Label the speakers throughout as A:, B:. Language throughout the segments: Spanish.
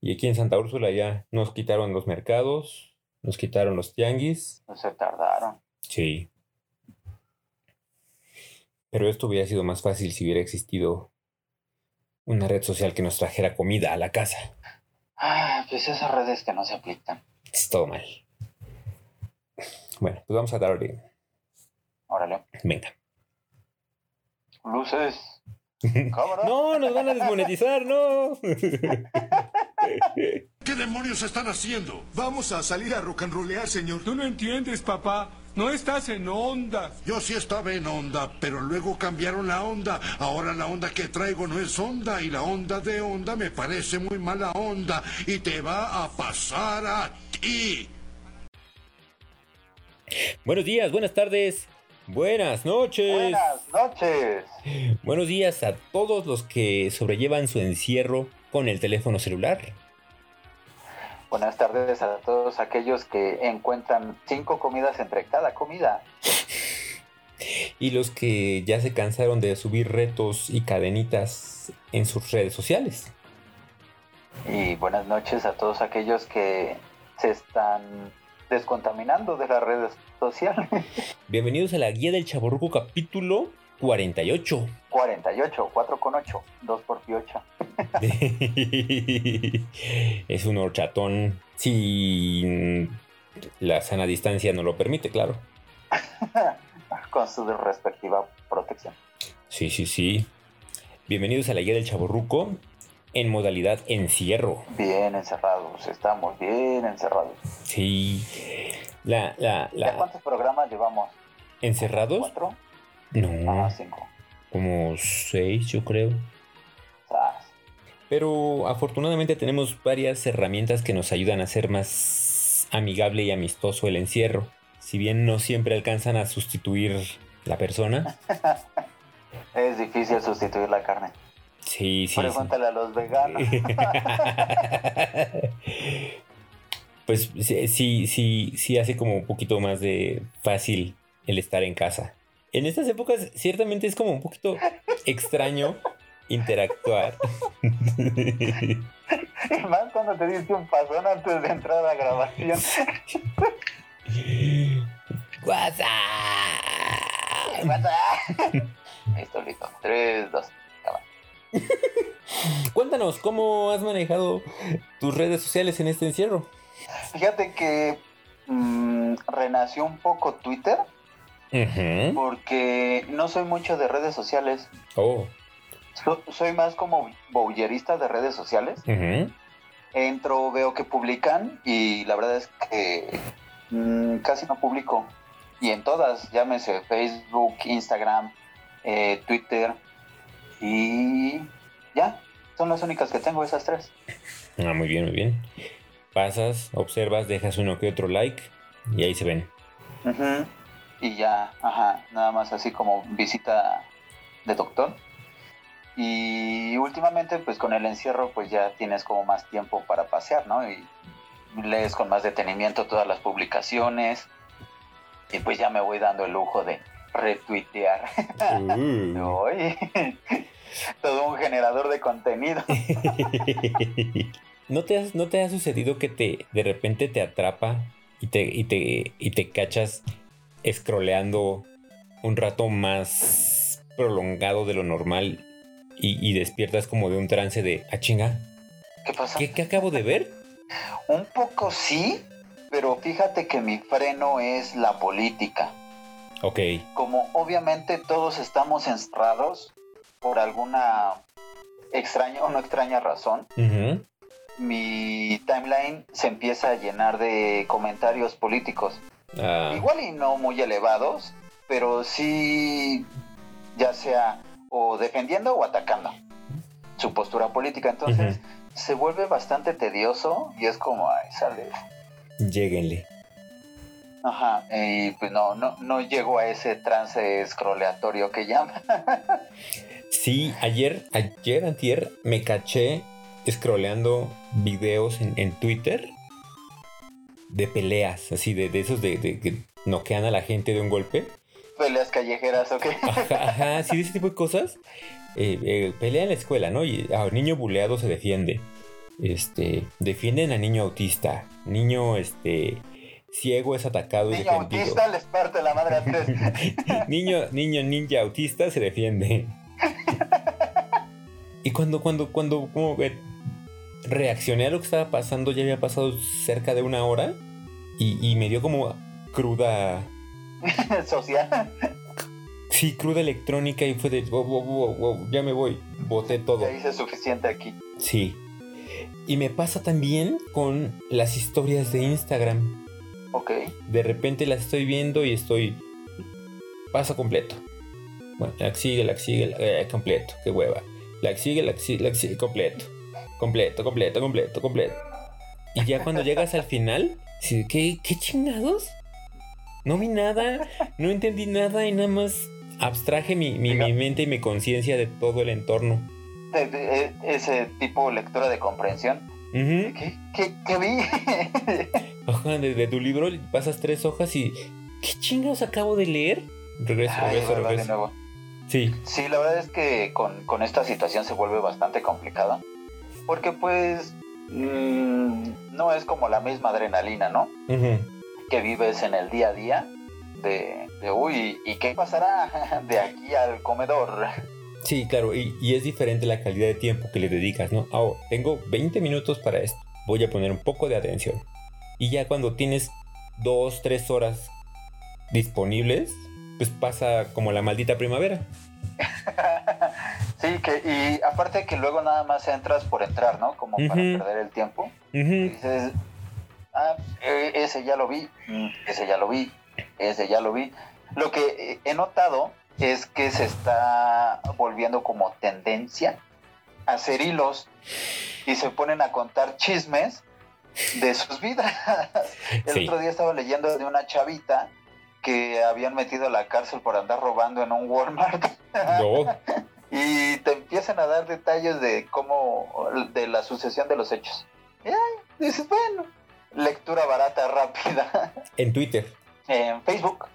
A: Y aquí en Santa Úrsula ya nos quitaron los mercados, nos quitaron los tianguis.
B: No se tardaron.
A: Sí. Pero esto hubiera sido más fácil si hubiera existido una red social que nos trajera comida a la casa.
B: Ah, pues esas redes que no se aplican.
A: Es todo mal. Bueno, pues vamos a darle.
B: Órale.
A: Venga.
B: Luces. Cámara.
A: No, nos van a desmonetizar, no.
C: ¿Qué demonios están haciendo?
D: Vamos a salir a rock and rollear, señor.
E: Tú no entiendes, papá. No estás en onda.
C: Yo sí estaba en onda, pero luego cambiaron la onda. Ahora la onda que traigo no es onda y la onda de onda me parece muy mala onda y te va a pasar a ti.
A: Buenos días, buenas tardes, buenas noches.
B: Buenas noches.
A: Buenos días a todos los que sobrellevan su encierro con el teléfono celular.
B: Buenas tardes a todos aquellos que encuentran cinco comidas entre cada comida.
A: Y los que ya se cansaron de subir retos y cadenitas en sus redes sociales.
B: Y buenas noches a todos aquellos que se están descontaminando de las redes sociales.
A: Bienvenidos a la Guía del Chaborruco capítulo 48.
B: 48, 4 con 8, 2 por 8.
A: es un horchatón si la sana distancia no lo permite, claro.
B: con su respectiva protección.
A: Sí, sí, sí. Bienvenidos a la Guía del Chaborruco en modalidad encierro.
B: Bien encerrados, estamos bien encerrados.
A: Sí. La, la, la...
B: ¿Ya cuántos programas llevamos?
A: ¿Encerrados?
B: ¿Cuatro?
A: No.
B: Ah, cinco.
A: Como seis, yo creo. Pero afortunadamente tenemos varias herramientas que nos ayudan a hacer más amigable y amistoso el encierro. Si bien no siempre alcanzan a sustituir la persona.
B: Es difícil sustituir la carne.
A: Sí, sí. sí.
B: Pregúntale a los veganos.
A: pues sí, sí, sí, sí hace como un poquito más de fácil el estar en casa. En estas épocas ciertamente es como un poquito extraño interactuar.
B: y más cuando te diste un pasón antes de entrar a la grabación.
A: WhatsApp.
B: WhatsApp. Listo, listo. 3, 2.
A: Cuéntanos, ¿cómo has manejado tus redes sociales en este encierro?
B: Fíjate que mmm, renació un poco Twitter. Porque no soy mucho de redes sociales.
A: Oh.
B: So- soy más como bowlerista de redes sociales.
A: Ujú.
B: Entro, veo que publican y la verdad es que mm, casi no publico. Y en todas, llámese Facebook, Instagram, eh, Twitter y ya. Son las únicas que tengo, esas tres.
A: Ah, muy bien, muy bien. Pasas, observas, dejas uno que otro like y ahí se ven.
B: Ujú. Y ya, ajá, nada más así como visita de doctor. Y últimamente, pues con el encierro, pues ya tienes como más tiempo para pasear, ¿no? Y lees con más detenimiento todas las publicaciones. Y pues ya me voy dando el lujo de retuitear.
A: Uh.
B: Oye, todo un generador de contenido.
A: ¿No te, has- ¿No te ha sucedido que te de repente te atrapa y te, y te, y te cachas scrolleando un rato más prolongado de lo normal y, y despiertas como de un trance de, ah, chinga,
B: ¿Qué pasa?
A: ¿qué, qué acabo de ver?
B: Un poco sí, pero fíjate que mi freno es la política.
A: Ok,
B: como obviamente todos estamos encerrados por alguna extraña o no extraña razón, mi timeline se empieza a llenar de comentarios políticos.
A: Ah,
B: Igual y no muy elevados, pero sí ya sea o defendiendo o atacando su postura política. Entonces se vuelve bastante tedioso y es como, ay, sale.
A: lléguenle.
B: Ajá, y pues no, no, no llego a ese trance scrolleatorio que llama.
A: Sí, ayer, ayer, antier, me caché scrolleando videos en, en Twitter de peleas, así de, de esos de, de que noquean a la gente de un golpe.
B: Peleas callejeras, ¿ok?
A: Ajá, ajá, sí, de ese tipo de cosas. Eh, eh, pelea en la escuela, ¿no? Y a niño buleado se defiende. Este, defienden a niño autista. Niño, este, ciego es atacado y
B: Niño
A: defendido.
B: autista les parte la madre a tres.
A: niño, niño ninja autista se defiende. y cuando, cuando, cuando como que reaccioné a lo que estaba pasando, ya había pasado cerca de una hora y, y me dio como cruda,
B: Social.
A: sí, cruda electrónica y fue de, wow, wow, wow, wow, ya me voy, boté todo.
B: Ya hice suficiente aquí.
A: Sí. Y me pasa también con las historias de Instagram.
B: Ok.
A: De repente las estoy viendo y estoy. Paso completo. Bueno, la sigue, la sigue, la- eh, completo. Qué hueva. La sigue, la sigue, la sigue, completo. Completo, completo, completo, completo. Y ya cuando llegas al final, sí, ¿qué, ¿qué chingados? No vi nada, no entendí nada y nada más abstraje mi, mi- mi mente y mi conciencia de todo el entorno.
B: De- de- e- ese tipo lectura de comprensión.
A: Ujú.
B: ¿Qué, qué, qué vi?
A: Desde tu libro pasas tres hojas y. ¿Qué chingados acabo de leer? Regreso,
B: Ay,
A: regreso,
B: de
A: regreso.
B: nuevo.
A: Sí.
B: Sí, la verdad es que con, con esta situación se vuelve bastante complicado. Porque pues mm, no es como la misma adrenalina, ¿no? Que vives en el día a día. De, de uy, ¿y qué pasará de aquí al comedor?
A: Sí, claro, y, y es diferente la calidad de tiempo que le dedicas, ¿no? Oh, tengo 20 minutos para esto. Voy a poner un poco de atención. Y ya cuando tienes dos, tres horas disponibles, pues pasa como la maldita primavera.
B: sí, que, y aparte que luego nada más entras por entrar, ¿no? Como para perder el tiempo. Y dices, ah, eh, ese ya lo vi, mm, ese ya lo vi, ese ya lo vi. Lo que eh, he notado es que se está volviendo como tendencia a hacer hilos y se ponen a contar chismes de sus vidas. El
A: Sí.
B: otro día estaba leyendo de una chavita que habían metido a la cárcel por andar robando en un Walmart
A: No.
B: y te empiezan a dar detalles de cómo, de la sucesión de los hechos. Y ay, dices, bueno, lectura barata, rápida
A: En Twitter.
B: en Facebook.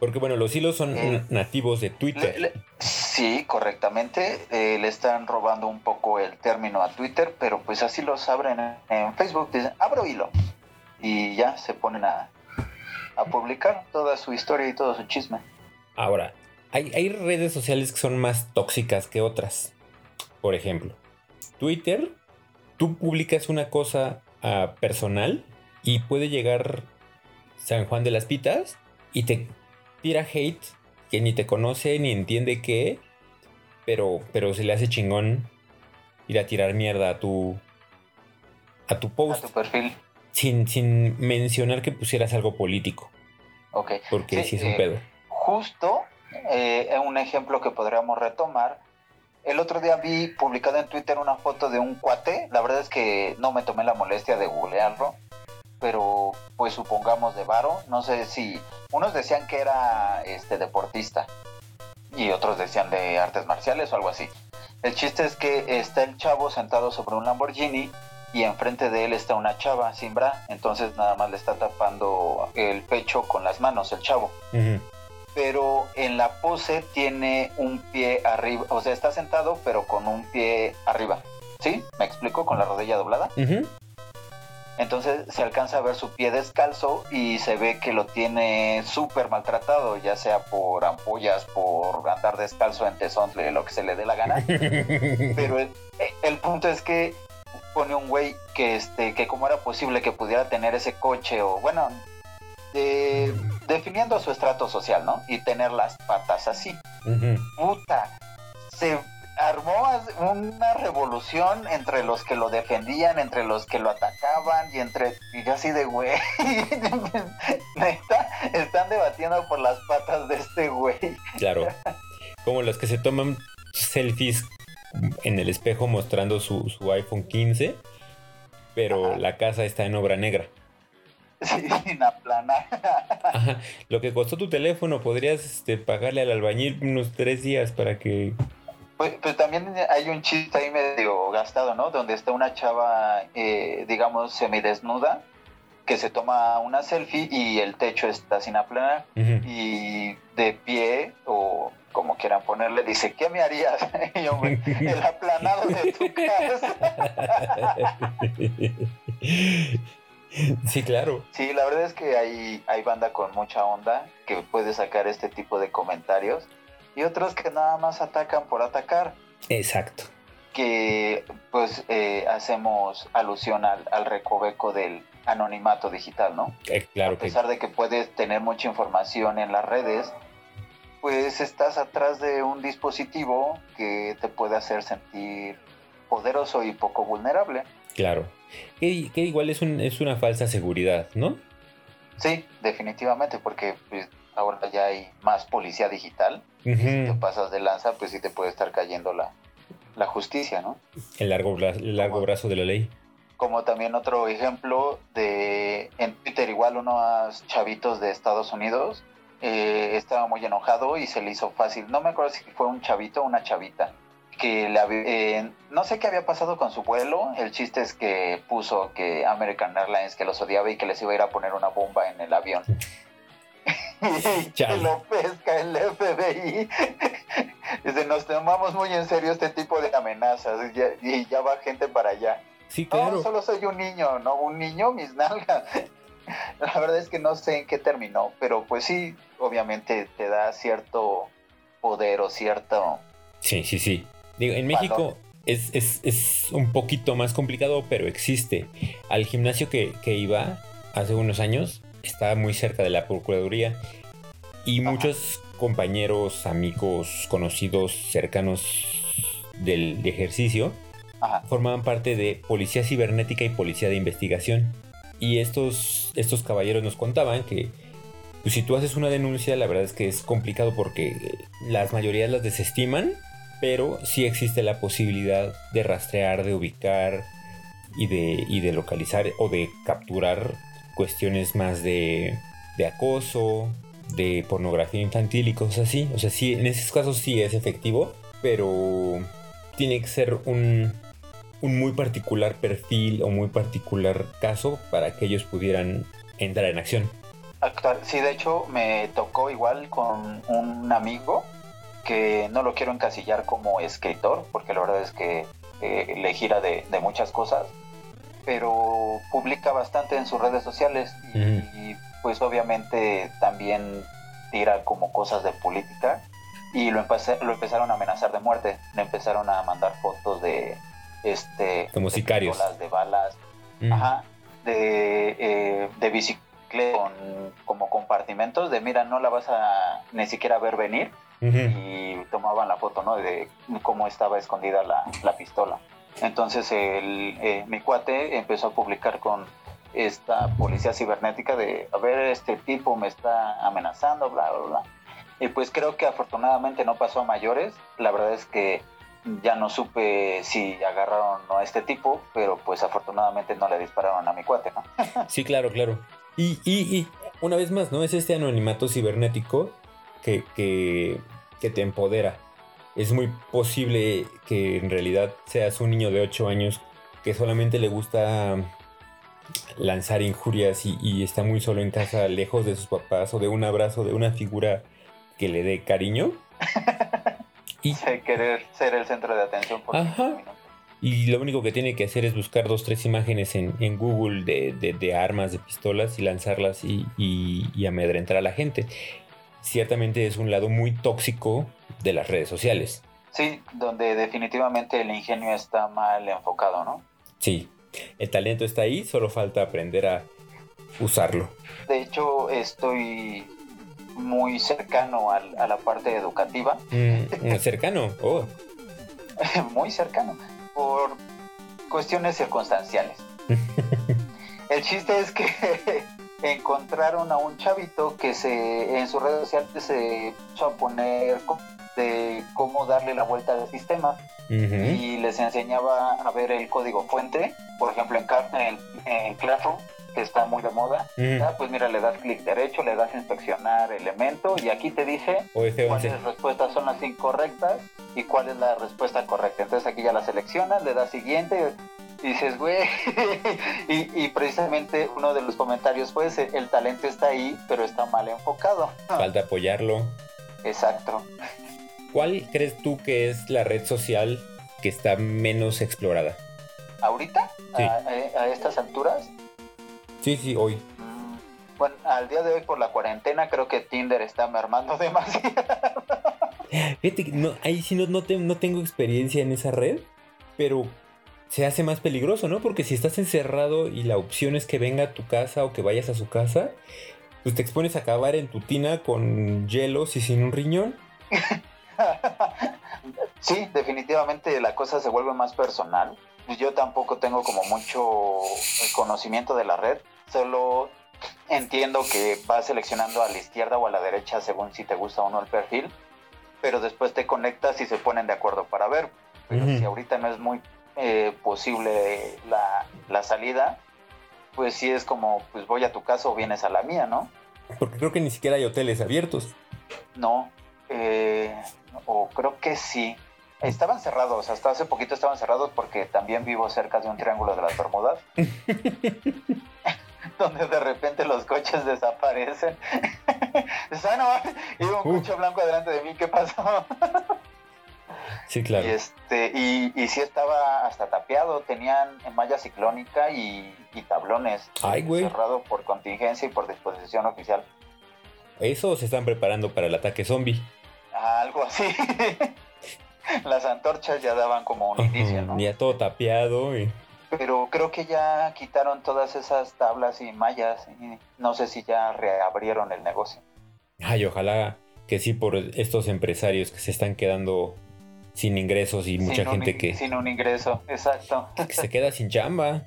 A: Porque bueno, los hilos son
B: Eh.
A: nativos de Twitter.
B: Le- le- sí, correctamente, eh, le están robando un poco el término a Twitter, pero pues así los abren en, en Facebook, dicen, abro hilo. Y ya se ponen a, a publicar toda su historia y todo su chisme.
A: Ahora, hay, hay redes sociales que son más tóxicas que otras. Por ejemplo, Twitter, tú publicas una cosa ah, personal y puede llegar San Juan de las Pitas y te tira hate que ni te conoce ni entiende qué, pero, pero se le hace chingón ir a tirar mierda a tu, a tu
B: A
A: post
B: tu perfil.
A: sin, sin mencionar que pusieras algo político,
B: Ok.
A: porque
B: Sí,
A: sí, es un
B: eh,
A: pedo.
B: justo eh, un ejemplo que podríamos retomar. El otro día vi publicado en Twitter una foto de un cuate. La verdad es que no me tomé la molestia de googlearlo. Pero pues supongamos de varo. No sé si... Unos decían que era este deportista. Y otros decían de artes marciales o algo así. El chiste es que está el chavo sentado sobre un Lamborghini. Y enfrente de él está una chava sin bra. Entonces nada más le está tapando el pecho con las manos el chavo. Pero en la pose tiene un pie arriba, o sea, está sentado pero con un pie arriba. ¿Sí? ¿Me explico? Con la rodilla doblada. Entonces se alcanza a ver su pie descalzo y se ve que lo tiene súper maltratado, ya sea por ampollas, por andar descalzo en tesontle, lo que se le dé la gana. Pero el, el punto es que pone un güey que este que cómo era posible que pudiera tener ese coche o bueno de- definiendo su estrato social, ¿no? Y tener las patas así. Puta, se armó una revolución entre los que lo defendían, entre los que lo atacaban y entre y yo así de güey. Neta, están debatiendo por las patas de este güey.
A: Claro. Como los que se toman selfies en el espejo mostrando su, su iPhone 15, pero
B: Ajá.
A: la casa está en obra negra.
B: Sin aplanar.
A: Ajá. Lo que costó tu teléfono, podrías este, pagarle al albañil unos tres días para que.
B: Pues, pues también hay un chiste ahí medio gastado, ¿no? Donde está una chava, eh, digamos, semidesnuda, que se toma una selfie y el techo está sin aplanar. Y de pie o como quieran ponerle, dice, ¿qué me harías? y yo, el aplanado de tu casa.
A: Sí, claro.
B: Sí, la verdad es que hay, hay banda con mucha onda que puede sacar este tipo de comentarios y otros que nada más atacan por atacar.
A: Exacto.
B: Que pues eh, hacemos alusión al, al, recoveco del anonimato digital, ¿no?
A: Eh, claro.
B: A pesar de que puedes tener mucha información en las redes, pues estás atrás de un dispositivo que te puede hacer sentir poderoso y poco vulnerable.
A: Claro. Que, que igual es, un, es una falsa seguridad, ¿no?
B: Sí, definitivamente, porque pues, ahora ya hay más policía digital.
A: Ujú.
B: Si te pasas de lanza, pues sí te puede estar cayendo la, la justicia, ¿no?
A: El largo, bra- el largo
B: Como-
A: brazo de la ley.
B: Como también otro ejemplo de en Twitter, igual unos chavitos de Estados Unidos eh, estaba muy enojado y se le hizo fácil. No me acuerdo si fue un chavito o una chavita. Que le había- eh, no sé qué había pasado con su vuelo. El chiste es que puso que American Airlines que los odiaba y que les iba a ir a poner una bomba en el avión. y que lo pesca el FBI. Dice, nos tomamos muy en serio este tipo de amenazas y ya, y ya va gente para allá.
A: Sí,
B: No,
A: claro.
B: solo soy un niño, ¿no? Un niño, mis nalgas. La verdad es que no sé en qué terminó, pero pues sí, obviamente te da cierto poder o cierto...
A: Sí, sí, sí. Digo, en México es, es- es un poquito más complicado, pero existe. Al gimnasio que, que iba hace unos años estaba muy cerca de la Procuraduría y
B: Ajá.
A: muchos compañeros, amigos, conocidos, cercanos del ejercicio
B: Ajá,
A: formaban parte de Policía Cibernética y Policía de Investigación. Y estos, estos caballeros nos contaban que pues, si tú haces una denuncia, la verdad es que es complicado porque las mayorías las desestiman, pero sí existe la posibilidad de rastrear, de ubicar y de, y de localizar o de capturar cuestiones más de, de acoso, de pornografía infantil y cosas así. O sea, sí, en esos casos sí es efectivo, pero tiene que ser un, un muy particular perfil o muy particular caso para que ellos pudieran entrar en acción.
B: actuar. Sí, de hecho me tocó igual con un amigo que no lo quiero encasillar como escritor, porque la verdad es que eh, le gira de, de muchas cosas, pero publica bastante en sus redes sociales y, pues obviamente también tira como cosas de política y lo, empecé- lo empezaron a amenazar de muerte, le empezaron a mandar fotos de este
A: Como
B: de
A: sicarios.
B: de balas,
A: Mm.
B: Ajá, de, eh, de bicicleta con, como compartimentos de mira, no la vas a ni siquiera ver venir Y tomaban la foto, ¿no? De cómo estaba escondida la, la pistola. Entonces el, eh, mi cuate empezó a publicar con esta policía cibernética de, a ver, este tipo me está amenazando, bla, bla, bla. Y pues creo que afortunadamente no pasó a mayores. La verdad es que ya no supe si agarraron a este tipo, pero pues afortunadamente no le dispararon a mi cuate, ¿no?
A: Sí, claro, claro. Y, y, y una vez más, ¿no? Es este anonimato cibernético que, que, que te empodera. Es muy posible que en realidad seas un niño de 8 años que solamente le gusta lanzar injurias y, y está muy solo en casa, lejos de sus papás o de un abrazo, de una figura que le dé cariño. Y,
B: querer ser el centro de atención por
A: Ajá. y lo único que tiene que hacer es buscar dos, tres imágenes en, en Google de, de- de armas, de pistolas y lanzarlas y, y- y amedrentar a la gente. Ciertamente es un lado muy tóxico de las redes sociales.
B: Sí, donde definitivamente el ingenio está mal enfocado, ¿no?
A: Sí, el talento está ahí, solo falta aprender a usarlo.
B: De hecho, estoy muy cercano al- a la parte educativa,
A: Mm, cercano, oh,
B: muy cercano, por cuestiones circunstanciales. El chiste es que encontraron a un chavito que se en sus redes sociales se puso a poner de cómo darle la vuelta al sistema y les enseñaba a ver el código fuente, por ejemplo en, en, en Classroom, que está muy de moda. Ah, pues mira, le das clic derecho, le das inspeccionar elemento y aquí te dice
A: O F11.
B: cuáles respuestas son las incorrectas y cuál es la respuesta correcta. Entonces aquí ya la seleccionas, le das siguiente y dices, güey, y, y precisamente uno de los comentarios fue ese, el talento está ahí, pero está mal enfocado.
A: Falta apoyarlo.
B: Exacto.
A: ¿Cuál crees tú que es la red social que está menos explorada?
B: ¿Ahorita?
A: Sí.
B: A, a- a estas alturas?
A: Sí, sí, hoy.
B: Mm, Bueno, al día de hoy por la cuarentena creo que Tinder está mermando demasiado.
A: Fíjate no, ahí sí no, no, te- no tengo experiencia en esa red, pero se hace más peligroso, ¿no? Porque si estás encerrado y la opción es que venga a tu casa o que vayas a su casa, pues te expones a acabar en tu tina con hielos y sin un riñón.
B: Sí, definitivamente la cosa se vuelve más personal. Yo tampoco tengo como mucho conocimiento de la red, solo entiendo que vas seleccionando a la izquierda o a la derecha según si te gusta o no el perfil, pero después te conectas y se ponen de acuerdo para ver. Pero si ahorita no es muy eh, posible la, la salida, pues sí es como, pues voy a tu casa o vienes a la mía, ¿no?
A: Porque creo que ni siquiera hay hoteles abiertos.
B: No, eh, o creo que sí. Estaban cerrados, hasta hace poquito estaban cerrados porque también vivo cerca de un triángulo de las Bermudas. donde de repente los coches desaparecen. Dices, "Ah, no, iba un
A: Uh.
B: coche blanco delante de mí, ¿qué pasó?
A: Sí, claro.
B: Y, este, y, y sí estaba hasta tapeado, tenían malla ciclónica y, y tablones.
A: Ay, güey.
B: Cerrado por contingencia y por disposición oficial.
A: Eso se están preparando para el ataque zombie.
B: Algo así. Las antorchas ya daban como un inicio, ¿no?
A: Ya todo tapeado. y-
B: Pero creo que ya quitaron todas esas tablas y mallas y no sé si ya reabrieron el negocio.
A: Ay, ojalá que sí por estos empresarios que se están quedando sin ingresos y mucha
B: Sin
A: gente que,
B: Sin un ingreso, exacto.
A: que se queda sin chamba.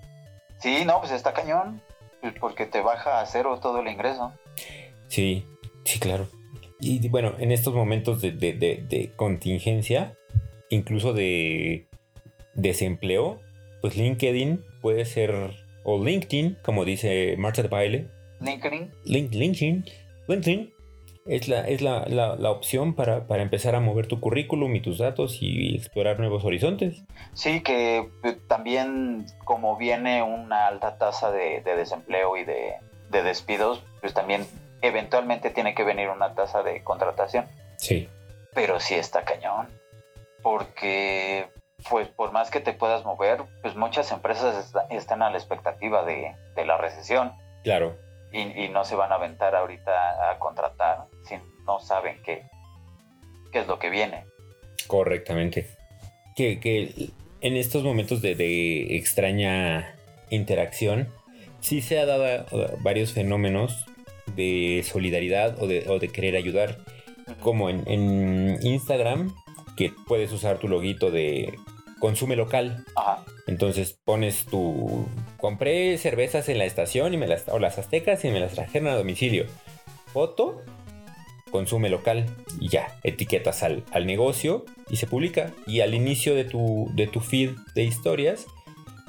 B: Sí, no, pues está cañón. pues Porque te baja a cero todo el ingreso.
A: Sí, sí, claro. Y bueno, en estos momentos de, de- de- de contingencia, incluso de desempleo, pues LinkedIn puede ser, o LinkedIn, como dice Marta de Baile,
B: LinkedIn.
A: Link- LinkedIn, LinkedIn es la, es la, la- la opción para, para empezar a mover tu currículum y tus datos y explorar nuevos horizontes.
B: Sí, que eh, también como viene una alta tasa de, de desempleo y de, de despidos, pues también eventualmente tiene que venir una tasa de contratación.
A: Sí.
B: Pero sí está cañón. Porque, pues por más que te puedas mover, pues muchas empresas está- están a la expectativa de, de la recesión
A: Claro.
B: y, y no se van a aventar ahorita a contratar no saben qué, qué es lo que viene.
A: Correctamente. Que, que en estos momentos de, de extraña interacción, sí se ha dado varios fenómenos de solidaridad o de, o de querer ayudar. Como en, en Instagram, que puedes usar tu loguito de consume local.
B: Ajá.
A: Entonces pones tu... Compré cervezas en la estación y me las... o las aztecas y me las trajeron a domicilio. Foto, consume local y ya, etiquetas al, al negocio y se publica. Y al inicio de tu, de tu feed de historias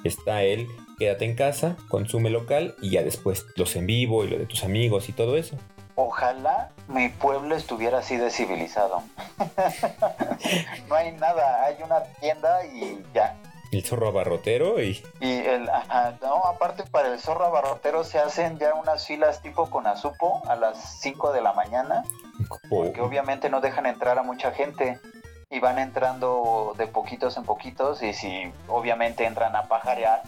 A: está el quédate en casa, consume local y ya después los en vivo y lo de tus amigos y todo eso.
B: Ojalá mi pueblo estuviera así de civilizado. no hay nada, hay una tienda y ya.
A: El zorro abarrotero y...
B: Y el, ajá, no, aparte para el zorro abarrotero se hacen ya unas filas tipo con azupo a las 5 de la mañana, porque obviamente no dejan entrar a mucha gente y van entrando de poquitos en poquitos y si obviamente entran a pajarear,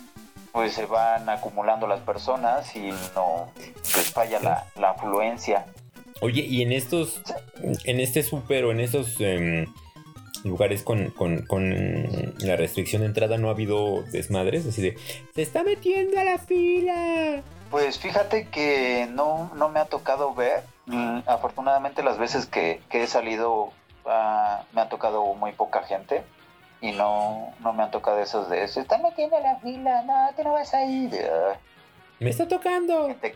B: pues se van acumulando las personas y no pues falla la, la afluencia.
A: Oye, y en estos, en este súper o en estos em, lugares con, con- con la restricción de entrada no ha habido desmadres, así de, se está metiendo a la fila.
B: Pues fíjate que no, no me ha tocado ver. Mm, Afortunadamente las veces que, que he salido ah, me ha tocado muy poca gente y no, no me han tocado esos de se están metiendo la fila, no, tú no vas a ir. Ah,
A: Me está tocando.
B: gente,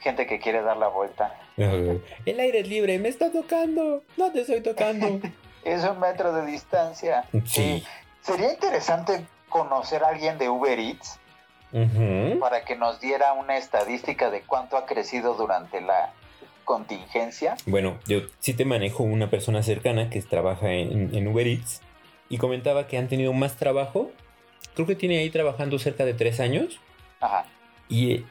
B: gente que quiere dar la vuelta.
A: El aire es libre, me está tocando. No te estoy tocando.
B: Es un metro de distancia.
A: Sí.
B: Sería interesante conocer a alguien de Uber Eats Para que nos diera una estadística de cuánto ha crecido durante la contingencia.
A: Bueno, yo sí te manejo una persona cercana que trabaja en, en Uber Eats y comentaba que han tenido más trabajo. Creo que tiene ahí trabajando cerca de tres años.
B: Ajá.
A: Y eh,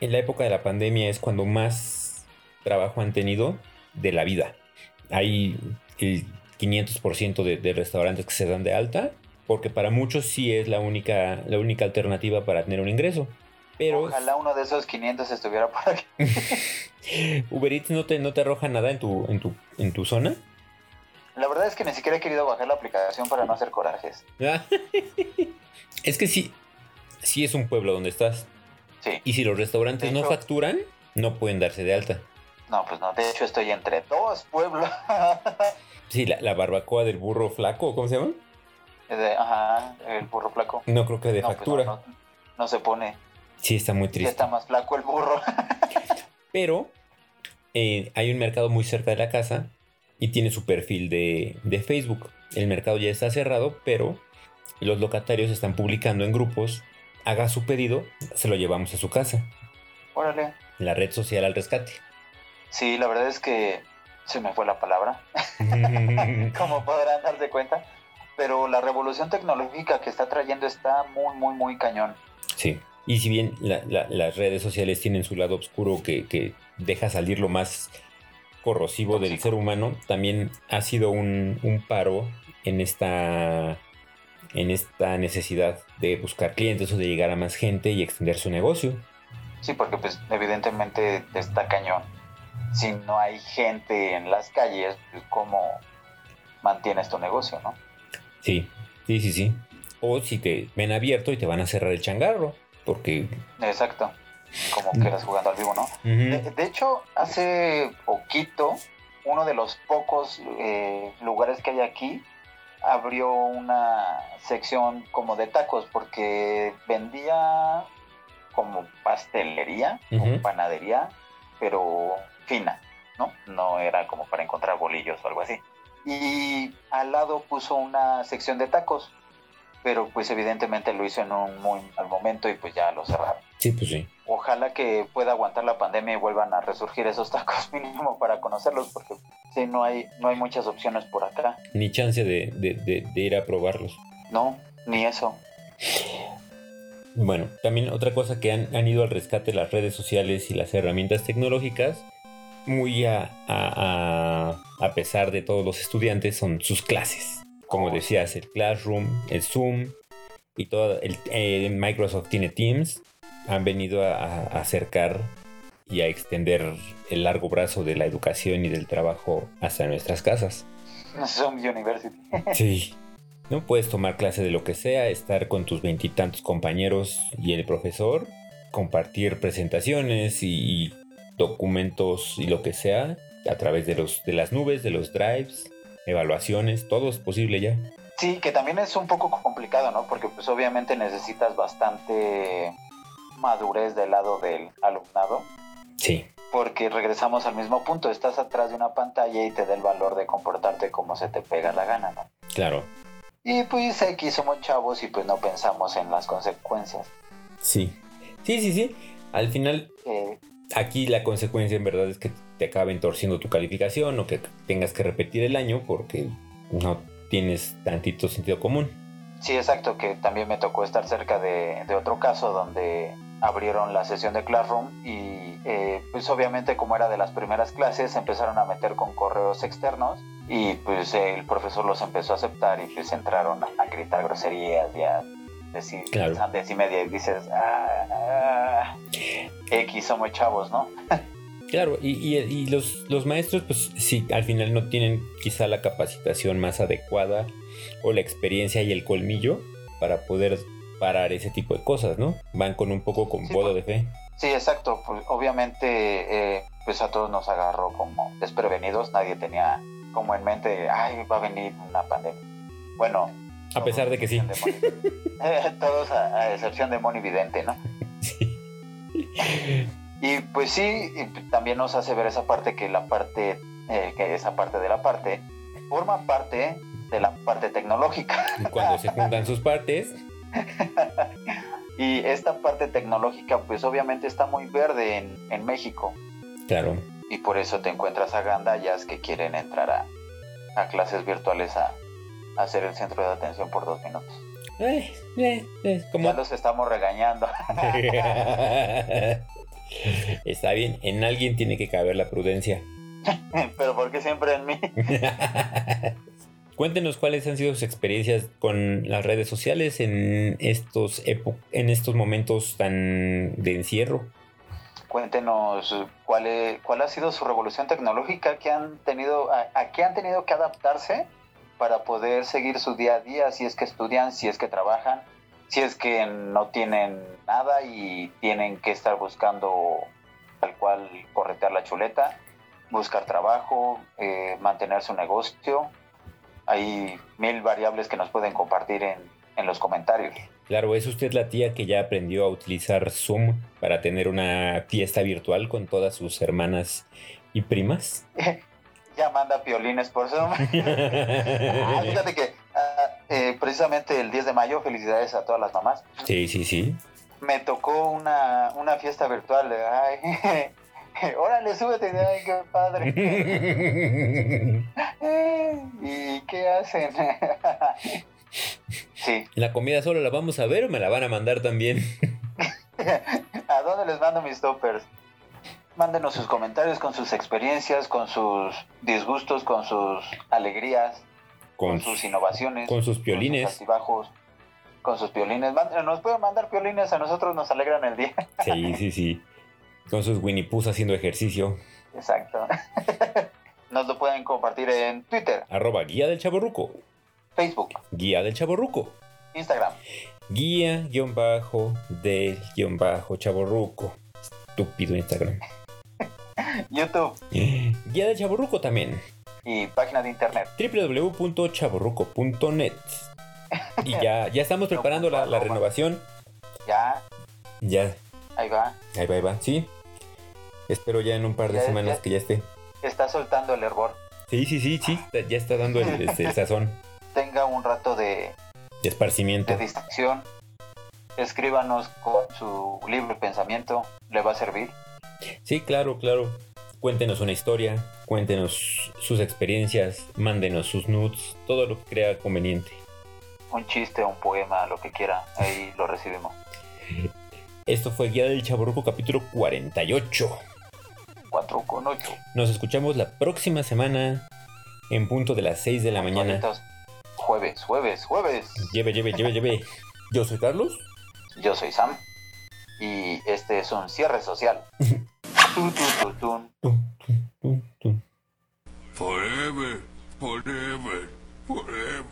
A: en la época de la pandemia es cuando más trabajo han tenido de la vida. Ahí el 500% de, de restaurantes que se dan de alta, porque para muchos sí es la única, la única alternativa para tener un ingreso. Pero
B: Ojalá uno de esos 500 estuviera por aquí.
A: Uber Eats no te, no te arroja nada en tu, en tu, en tu zona.
B: La verdad es que ni siquiera he querido bajar la aplicación para no hacer corajes.
A: Es que sí, sí es un pueblo donde estás.
B: Sí.
A: Y si los restaurantes no facturan, no pueden darse de alta.
B: No, pues no. De hecho, estoy entre dos pueblos.
A: Sí, la, la barbacoa del burro flaco, ¿cómo se llama?
B: De- ajá, el burro flaco.
A: No creo que de
B: No, pues
A: factura.
B: no, no, no se pone.
A: Sí, está muy triste.
B: está más flaco el burro.
A: Pero eh, hay un mercado muy cerca de la casa y tiene su perfil de, de Facebook. El mercado ya está cerrado, pero los locatarios están publicando en grupos. Haga su pedido, se lo llevamos a su casa.
B: Órale.
A: La red social al rescate.
B: Sí, la verdad es que se me fue la palabra. como podrán darse cuenta. Pero la revolución tecnológica que está trayendo está muy, muy, muy cañón.
A: Sí. Y si bien la- la- las redes sociales tienen su lado oscuro que, que deja salir lo más corrosivo del ser humano, también ha sido un, un paro en esta, en esta necesidad de buscar clientes o de llegar a más gente y extender su negocio.
B: Sí, porque pues evidentemente está cañón. Si no hay gente en las calles, pues cómo mantienes tu negocio, ¿no?
A: Sí, sí, sí, sí. O si te ven abierto y te van a cerrar el changarro, porque...
B: Exacto. Como
A: Mm.
B: que eras jugando al vivo, ¿no? De, de hecho, hace poquito, uno de los pocos eh, lugares que hay aquí abrió una sección como de tacos porque vendía como pastelería o panadería, pero fina, ¿no? No era como para encontrar bolillos o algo así. Y al lado puso una sección de tacos, pero pues evidentemente lo hizo en un muy mal momento y pues ya lo cerraron
A: Sí, pues sí.
B: ojalá que pueda aguantar la pandemia y vuelvan a resurgir esos tacos mínimo para conocerlos porque sí no hay no hay muchas opciones por acá
A: Ni chance de, de- de- de ir a probarlos.
B: no ni eso
A: Bueno, también otra cosa que han, han ido al rescate las redes sociales y las herramientas tecnológicas, muy a, a- a- pesar de todos los estudiantes, son sus clases. Como decías, el Classroom, el Zoom y todo el eh, Microsoft tiene Teams, han venido a, a acercar y a extender el largo brazo de la educación y del trabajo hasta nuestras casas.
B: Zoom University
A: Sí. No puedes tomar clase de lo que sea, estar con tus veintitantos compañeros y el profesor, compartir presentaciones y, y documentos y lo que sea a través de los de las nubes, de los drives, evaluaciones, todo es posible ya.
B: sí que también es un poco complicado no porque pues obviamente necesitas bastante madurez del lado del alumnado
A: Sí,
B: porque regresamos al mismo punto estás atrás de una pantalla y te da el valor de comportarte como se te pega la gana no
A: claro.
B: y pues aquí somos chavos y pues no pensamos en las consecuencias
A: Sí. Sí, sí, sí. Al final
B: Eh,
A: aquí la consecuencia en verdad es que te acaben torciendo tu calificación o que tengas que repetir el año porque no tienes tantito sentido común.
B: Sí, exacto, que también me tocó estar cerca de, de otro caso donde abrieron la sesión de Classroom y eh, pues obviamente como era de las primeras clases empezaron a meter con correos externos y pues el profesor los empezó a aceptar y pues entraron a, a gritar groserías y a decir
A: Claro.
B: sandes y media y dices ah, ah, X somos chavos, ¿no?
A: Claro, y, y- y los, los maestros, pues sí, al final no tienen quizá la capacitación más adecuada o la experiencia y el colmillo para poder parar ese tipo de cosas, ¿no? Van con un poco con
B: Sí,
A: bodo de fe.
B: Sí, exacto. Pues obviamente, eh, pues a todos nos agarró como desprevenidos. Nadie tenía como en mente, ay, va a venir una pandemia. Bueno.
A: A pesar de que sí.
B: todos a excepción de Moni- Eh, todos a, a excepción de Moni Vidente, ¿no?
A: Sí.
B: Y pues sí, también nos hace ver esa parte que la parte, eh, que esa parte de la parte, forma parte de la parte tecnológica.
A: Y cuando se juntan sus partes,
B: Y esta parte tecnológica, pues obviamente está muy verde en, en México.
A: claro.
B: y por eso te encuentras a gandallas que quieren entrar a, a clases virtuales a, a ser el centro de atención por dos minutos.
A: Eh, eh, eh, como...
B: Ya los estamos regañando.
A: Está bien, en alguien tiene que caber la prudencia.
B: Pero ¿por qué siempre en mí?
A: Cuéntenos cuáles han sido sus experiencias con las redes sociales en estos, en estos momentos tan de encierro.
B: Cuéntenos cuál, cuál ha sido su revolución tecnológica que han tenido, a, a qué han tenido que adaptarse para poder seguir su día a día, si es que estudian, si es que trabajan, si es que no tienen nada y tienen que estar buscando tal cual corretear la chuleta, buscar trabajo, eh, mantener su negocio. Hay mil variables que nos pueden compartir en, en los comentarios.
A: Claro, es usted la tía que ya aprendió a utilizar Zoom para tener una fiesta virtual con todas sus hermanas y primas.
B: ya manda piolines por Zoom. ah, fíjate que ah, eh, precisamente el 10 de mayo, felicidades a todas las mamás.
A: Sí, sí, sí.
B: Me tocó una, una fiesta virtual. Ay, órale, súbete, ay, qué padre. ¿Y qué hacen?
A: sí. ¿La comida solo la vamos a ver o me la van a mandar también?
B: ¿A dónde les mando mis toppers? Mándenos sus comentarios con sus experiencias, con sus disgustos, con sus alegrías, con, sus innovaciones,
A: con sus piolines,
B: con sus altibajos, con sus piolines. Nos pueden mandar piolines, a nosotros nos alegran el día.
A: Sí, sí, sí. Con sus Winnie Pooh haciendo ejercicio.
B: Exacto. Nos lo pueden compartir en Twitter.
A: Arroba Guía del Chaborruco.
B: Facebook.
A: Guía del Chaborruco.
B: Instagram.
A: Guía-del-Chaborruco. Estúpido Instagram.
B: YouTube.
A: Guía del Chaborruco también.
B: Y página de internet.
A: www.chaborruco.net. Y ya, ya estamos preparando la, la renovación.
B: Ya.
A: Ya.
B: Ahí va.
A: Ahí va, ahí va. Sí. Espero ya en un par de
B: Ya-
A: semanas
B: ya-
A: que ya esté.
B: Está soltando el hervor.
A: Sí, sí, sí, sí. Ya está dando el, este, el sazón
B: Tenga un rato de,
A: de esparcimiento.
B: de distracción. Escríbanos con su libre pensamiento. Le va a servir.
A: Sí, claro, claro. Cuéntenos una historia, cuéntenos sus experiencias, mándenos sus nudes, todo lo que crea conveniente.
B: Un chiste, un poema, lo que quiera. Ahí lo recibimos.
A: Esto fue Guía del Chaborruco capítulo 48.
B: 4 con 8.
A: Nos escuchamos la próxima semana en punto de las 6 de la mañana.
B: Jueves, jueves, jueves.
A: Lleve, lleve, lleve, lleve. Yo soy Carlos.
B: Yo soy Sam. Y este es un cierre social. Forever, forever,
A: forever.